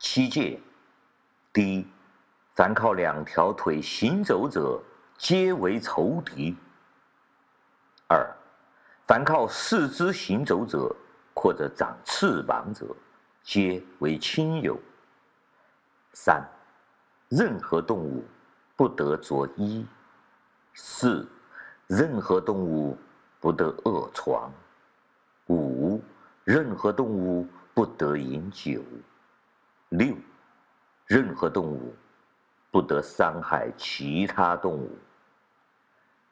七戒：第一，凡靠两条腿行走者，皆为仇敌；二，凡靠四肢行走者，或者长翅膀者，皆为亲友；三，任何动物不得着衣；四，任何动物不得卧床；五，任何动物不得饮酒；六，任何动物不得伤害其他动物；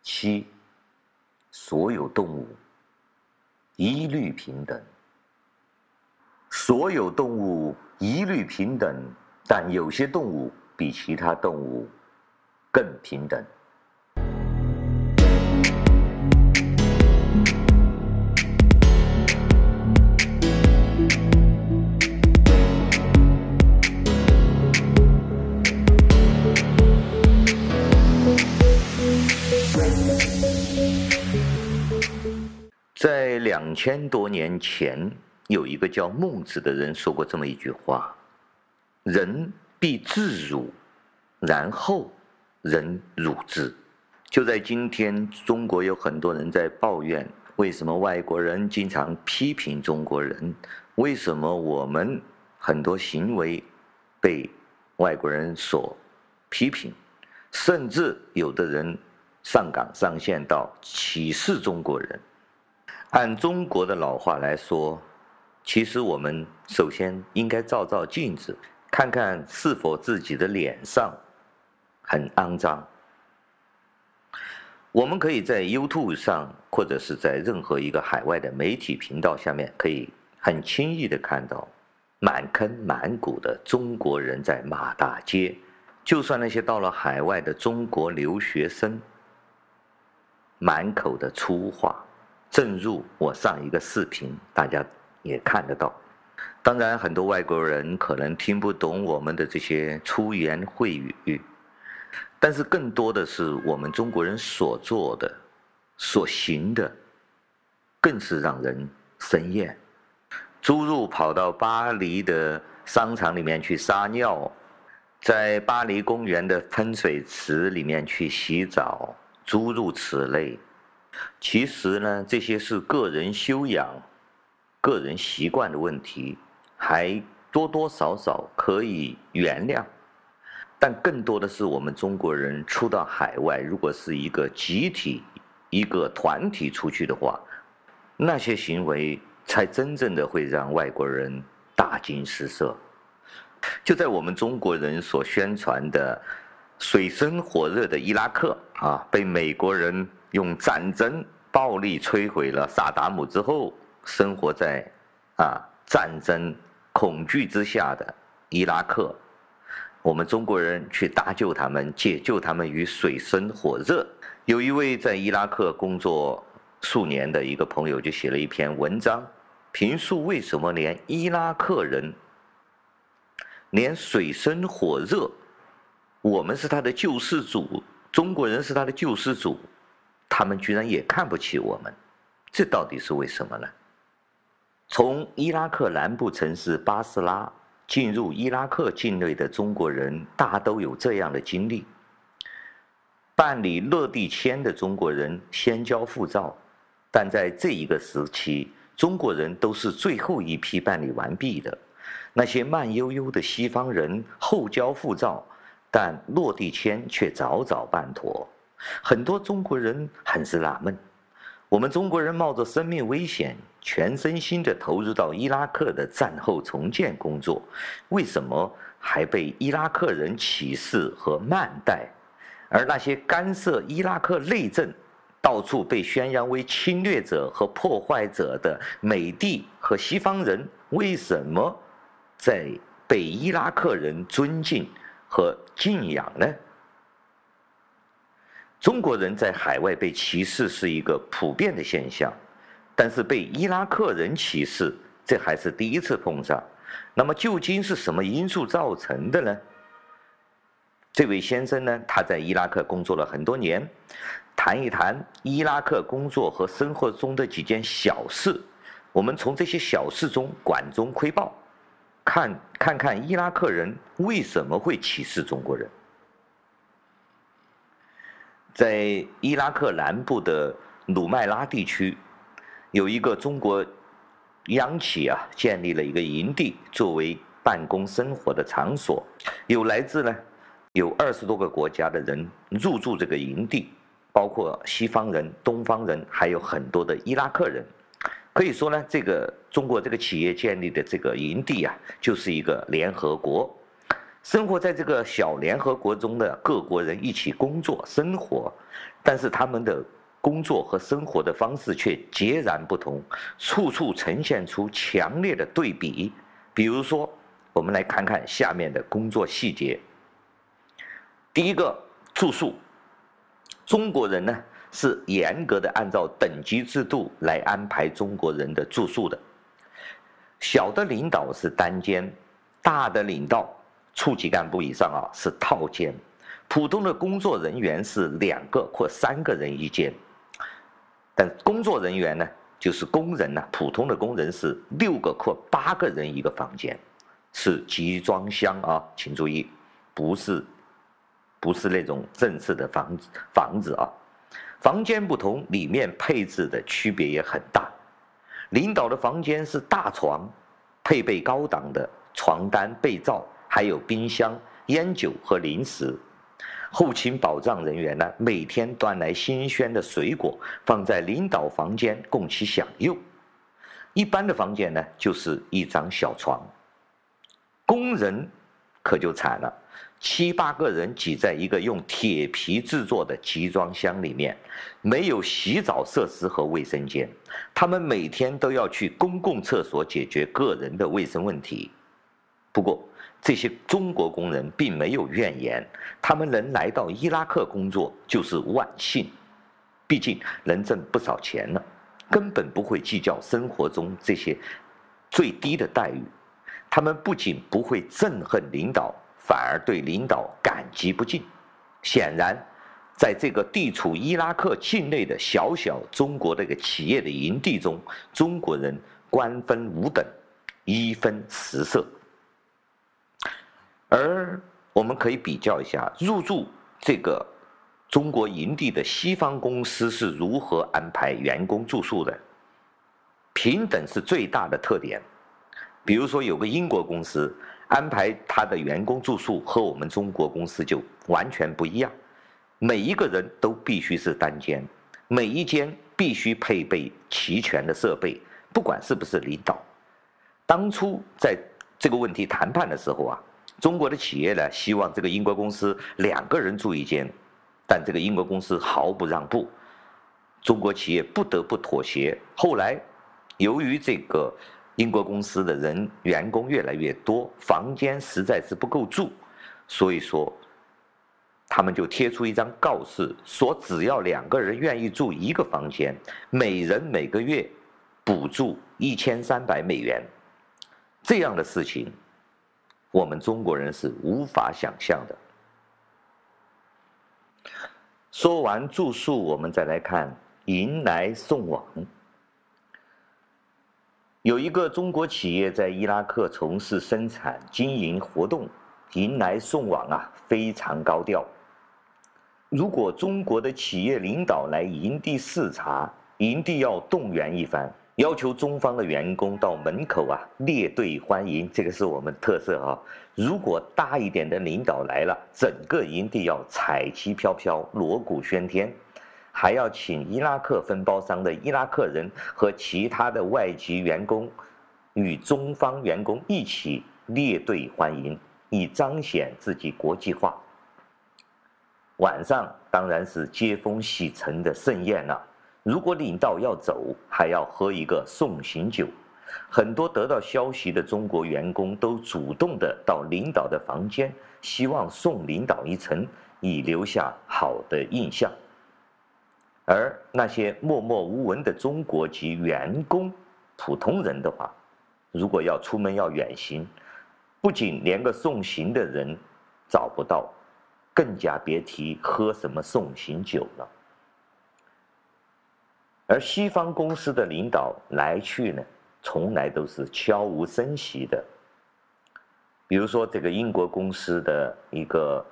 七，所有动物一律平等。所有动物一律平等，但有些动物比其他动物更平等。两千多年前。有一个叫孟子的人说过这么一句话：“人必自辱，然后人辱之。”就在今天，中国有很多人在抱怨，为什么外国人经常批评中国人？为什么我们很多行为被外国人所批评？甚至有的人上纲上线到歧视中国人。按中国的老话来说，其实我们首先应该照照镜子，看看是否自己的脸上很肮脏。我们可以在 YouTube 上，或者是在任何一个海外的媒体频道下面，可以很轻易的看到满坑满谷的中国人在骂大街。就算那些到了海外的中国留学生，满口的粗话。正如我上一个视频，大家。也看得到，当然很多外国人可能听不懂我们的这些粗言秽语，但是更多的是我们中国人所做的、所行的，更是让人生厌。诸如跑到巴黎的商场里面去撒尿，在巴黎公园的喷水池里面去洗澡，诸如此类。其实呢，这些是个人修养。个人习惯的问题，还多多少少可以原谅，但更多的是我们中国人出到海外，如果是一个集体、一个团体出去的话，那些行为才真正的会让外国人大惊失色。就在我们中国人所宣传的水深火热的伊拉克啊，被美国人用战争暴力摧毁了萨达姆之后。生活在啊战争恐惧之下的伊拉克，我们中国人去搭救他们，解救他们于水深火热。有一位在伊拉克工作数年的一个朋友就写了一篇文章，评述为什么连伊拉克人，连水深火热，我们是他的救世主，中国人是他的救世主，他们居然也看不起我们，这到底是为什么呢？从伊拉克南部城市巴斯拉进入伊拉克境内的中国人，大都有这样的经历。办理落地签的中国人先交护照，但在这一个时期，中国人都是最后一批办理完毕的。那些慢悠悠的西方人后交护照，但落地签却早早办妥。很多中国人很是纳闷。我们中国人冒着生命危险，全身心地投入到伊拉克的战后重建工作，为什么还被伊拉克人歧视和慢待？而那些干涉伊拉克内政、到处被宣扬为侵略者和破坏者的美帝和西方人，为什么在被伊拉克人尊敬和敬仰呢？中国人在海外被歧视是一个普遍的现象，但是被伊拉克人歧视，这还是第一次碰上。那么究竟是什么因素造成的呢？这位先生呢，他在伊拉克工作了很多年，谈一谈伊拉克工作和生活中的几件小事。我们从这些小事中管中窥豹，看看看伊拉克人为什么会歧视中国人。在伊拉克南部的努麦拉地区，有一个中国央企啊，建立了一个营地作为办公生活的场所，有来自呢有二十多个国家的人入驻这个营地，包括西方人、东方人，还有很多的伊拉克人。可以说呢，这个中国这个企业建立的这个营地啊，就是一个联合国。生活在这个小联合国中的各国人一起工作生活，但是他们的。工作和生活的方式却截然不同，处处呈现出强烈的对比。比如说，我们来看看下面的工作细节。第一个，住宿。中国人呢是严格的按照等级制度来安排中国人的住宿的。小的领导是单间，大的领导处级干部以上啊是套间，普通的工作人员是两个或三个人一间。但工作人员呢，就是工人呢，普通的工人是六个或八个人一个房间，是集装箱啊，请注意，不是，不是那种正式的房子房子啊。房间不同，里面配置的区别也很大。领导的房间是大床，配备高档的床单、被罩，还有冰箱、烟酒和零食。后勤保障人员呢，每天端来新鲜的水果放在领导房间供其享用。一般的房间呢，就是一张小床。工人可就惨了，七八个人挤在一个用铁皮制作的集装箱里面，没有洗澡设施和卫生间，他们每天都要去公共厕所解决个人的卫生问题。不过，这些中国工人并没有怨言，他们能来到伊拉克工作就是万幸，毕竟能挣不少钱了，根本不会计较生活中这些最低的待遇。他们不仅不会憎恨领导，反而对领导感激不尽。显然，在这个地处伊拉克境内的小小中国这个企业的营地中，中国人官分五等，一分十色。而我们可以比较一下入驻这个中国营地的西方公司是如何安排员工住宿的。平等是最大的特点。比如说，有个英国公司安排他的员工住宿和我们中国公司就完全不一样。每一个人都必须是单间，每一间必须配备齐全的设备，不管是不是领导。当初在这个问题谈判的时候啊。中国的企业呢，希望这个英国公司两个人住一间，但这个英国公司毫不让步，中国企业不得不妥协。后来，由于这个英国公司的人员工越来越多，房间实在是不够住，所以说，他们就贴出一张告示，说只要两个人愿意住一个房间，每人每个月补助一千三百美元。这样的事情。我们中国人是无法想象的。说完住宿，我们再来看迎来送往。有一个中国企业在伊拉克从事生产经营活动，迎来送往啊，非常高调。如果中国的企业领导来营地视察，营地要动员一番。要求中方的员工到门口啊列队欢迎，这个是我们特色啊。如果大一点的领导来了，整个营地要彩旗飘飘、锣鼓喧天，还要请伊拉克分包商的伊拉克人和其他的外籍员工与中方员工一起列队欢迎，以彰显自己国际化。晚上当然是接风洗尘的盛宴了。如果领导要走，还要喝一个送行酒。很多得到消息的中国员工都主动的到领导的房间，希望送领导一程，以留下好的印象。而那些默默无闻的中国籍员工、普通人的话，如果要出门要远行，不仅连个送行的人找不到，更加别提喝什么送行酒了。而西方公司的领导来去呢，从来都是悄无声息的。比如说这个英国公司的一个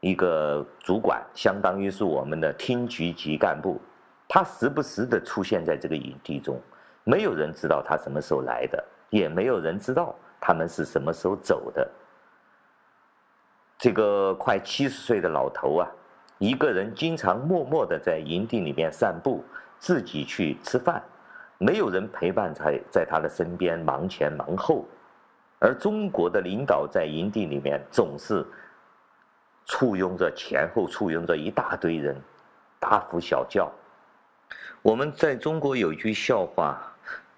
一个主管，相当于是我们的厅局级干部，他时不时的出现在这个营地中，没有人知道他什么时候来的，也没有人知道他们是什么时候走的。这个快七十岁的老头啊，一个人经常默默的在营地里面散步，自己去吃饭，没有人陪伴在在他的身边忙前忙后。而中国的领导在营地里面总是簇拥着前后簇拥着一大堆人，大呼小叫。我们在中国有一句笑话，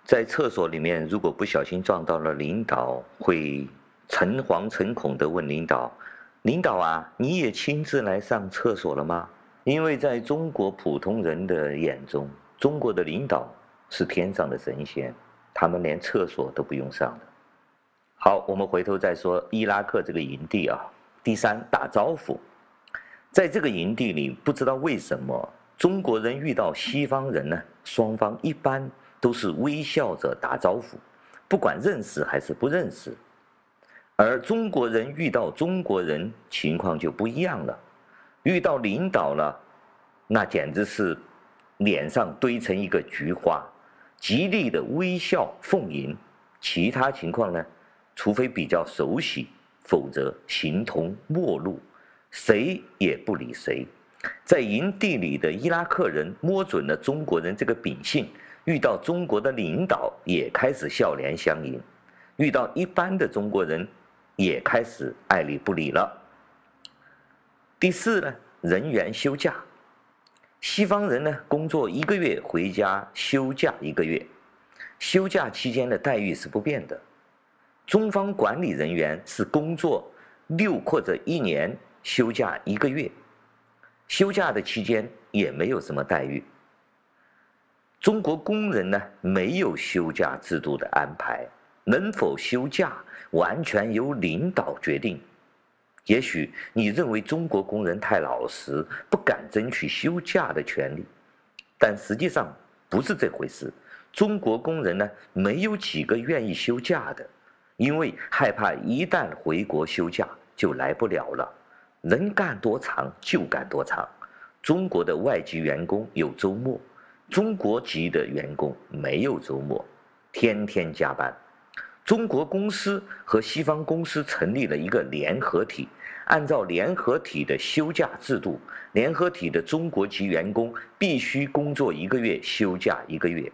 在厕所里面如果不小心撞到了领导，会诚惶诚恐地问领导：“领导啊，你也亲自来上厕所了吗？”因为在中国普通人的眼中，中国的领导是天上的神仙，他们连厕所都不用上的。好，我们回头再说伊拉克这个营地啊。第三，打招呼，在这个营地里，不知道为什么中国人遇到西方人呢，双方一般都是微笑着打招呼，不管认识还是不认识。而中国人遇到中国人，情况就不一样了。遇到领导了，那简直是脸上堆成一个菊花，极力的微笑奉迎。其他情况呢？除非比较熟悉，否则形同陌路，谁也不理谁。在营地里的伊拉克人摸准了中国人这个秉性，遇到中国的领导也开始笑脸相迎，遇到一般的中国人也开始爱理不理了。第四呢，人员休假，西方人呢工作一个月回家休假一个月，休假期间的待遇是不变的。中方管理人员是工作六或者一年休假一个月，休假的期间也没有什么待遇。中国工人呢，没有休假制度的安排，能否休假完全由领导决定。也许你认为中国工人太老实，不敢争取休假的权利，但实际上不是这回事。中国工人呢，没有几个愿意休假的。因为害怕一旦回国休假就来不了了，能干多长就干多长。中国的外籍员工有周末，中国籍的员工没有周末，天天加班。中国公司和西方公司成立了一个联合体，按照联合体的休假制度，联合体的中国籍员工必须工作一个月休假一个月，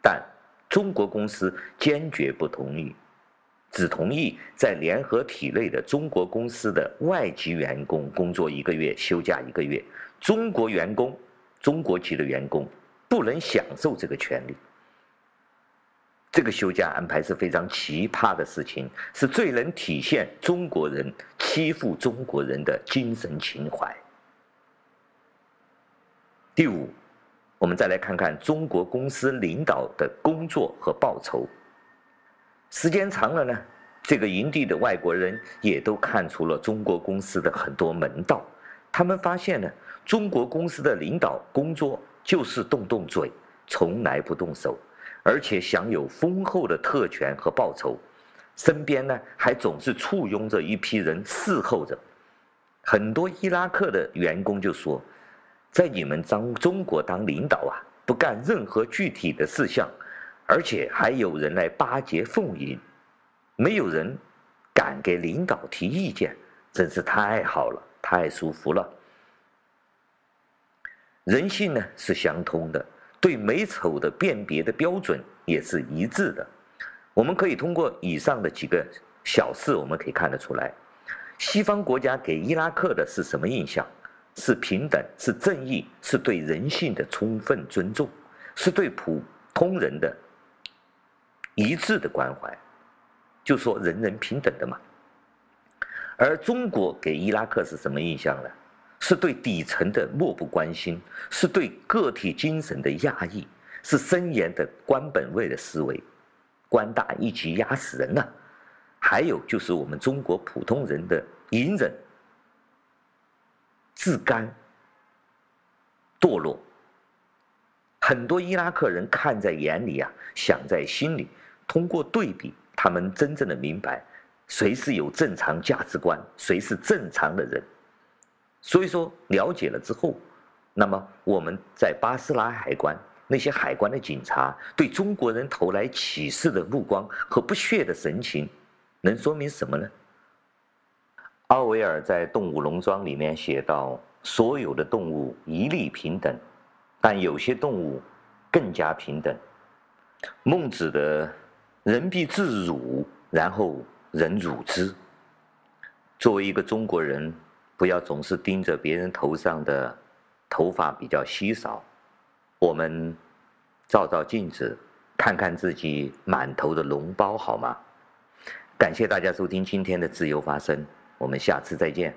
但中国公司坚决不同意。只同意在联合体内的中国公司的外籍员工工作一个月，休假一个月。中国员工，中国籍的员工不能享受这个权利。这个休假安排是非常奇葩的事情，是最能体现中国人欺负中国人的精神情怀。第五，我们再来看看中国公司领导的工作和报酬。时间长了呢，这个营地的外国人也都看出了中国公司的很多门道。他们发现呢，中国公司的领导工作就是动动嘴，从来不动手，而且享有丰厚的特权和报酬，身边呢还总是簇拥着一批人侍候着。很多伊拉克的员工就说，在你们当中国当领导啊，不干任何具体的事项。而且还有人来巴结奉迎，没有人敢给领导提意见，真是太好了，太舒服了。人性呢是相通的，对美丑的辨别的标准也是一致的。我们可以通过以上的几个小事，我们可以看得出来，西方国家给伊拉克的是什么印象？是平等，是正义，是对人性的充分尊重，是对普通人的。一致的关怀，就说人人平等的嘛。而中国给伊拉克是什么印象呢？是对底层的漠不关心，是对个体精神的压抑，是森严的官本位的思维，官大一级压死人呐、还有就是我们中国普通人的隐忍、自甘、堕落，很多伊拉克人看在眼里啊，想在心里。通过对比，他们真正的明白，谁是有正常价值观，谁是正常的人。所以说，了解了之后，那么我们在巴斯拉海关那些海关的警察对中国人投来歧视的目光和不屑的神情，能说明什么呢？奥威尔在《动物农庄》里面写道：“所有的动物一律平等，但有些动物更加平等。”孟子的“人必自辱，然后人辱之”。作为一个中国人，不要总是盯着别人头上的头发比较稀少，我们照照镜子，看看自己满头的脓包，好吗？感谢大家收听今天的自由发声，我们下次再见。